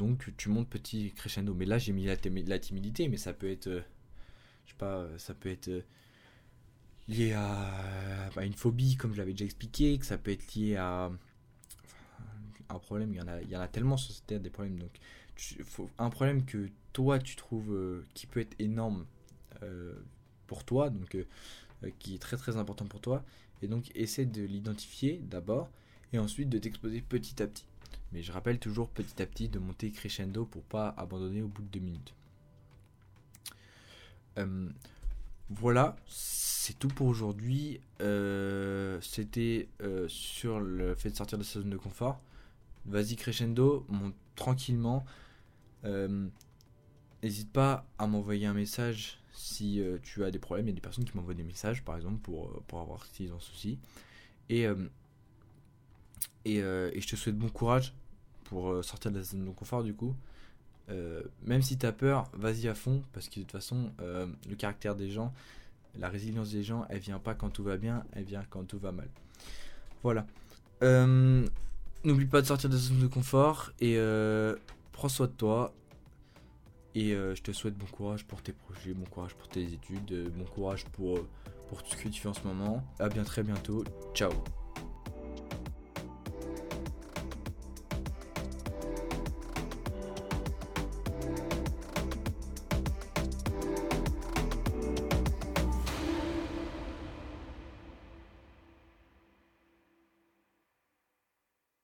donc tu montes petit crescendo. Mais là, j'ai mis la, timidité, mais ça peut être, je sais pas, ça peut être lié à, une phobie, comme je l'avais déjà expliqué, que ça peut être lié à un problème. Il y en a, il y en a tellement sur cette terre des problèmes. Donc, un problème que toi tu trouves euh, qui peut être énorme euh, pour toi, donc euh, qui est très très important pour toi, et donc essaie de l'identifier d'abord et ensuite de t'exposer petit à petit. Mais je rappelle toujours petit à petit de monter crescendo pour pas abandonner au bout de deux minutes. voilà, c'est tout pour aujourd'hui. C'était sur le fait de sortir de sa zone de confort. Vas-y crescendo, monte tranquillement. Euh, n'hésite pas à m'envoyer un message si euh, tu as des problèmes. Il y a des personnes qui m'envoient des messages, par exemple, pour, euh, pour avoir s'ils ont souci. Et, et, et, je te souhaite bon courage pour sortir de la zone de confort, du coup. même si tu as peur, vas-y à fond, parce que de toute façon, le caractère des gens, la résilience des gens, elle vient pas quand tout va bien, elle vient quand tout va mal. Voilà. N'oublie pas de sortir de la zone de confort et prends soin de toi. Et euh, je te souhaite bon courage pour tes projets, bon courage pour tes études, euh, bon courage pour, euh, pour tout ce que tu fais en ce moment. A bien très bientôt. Ciao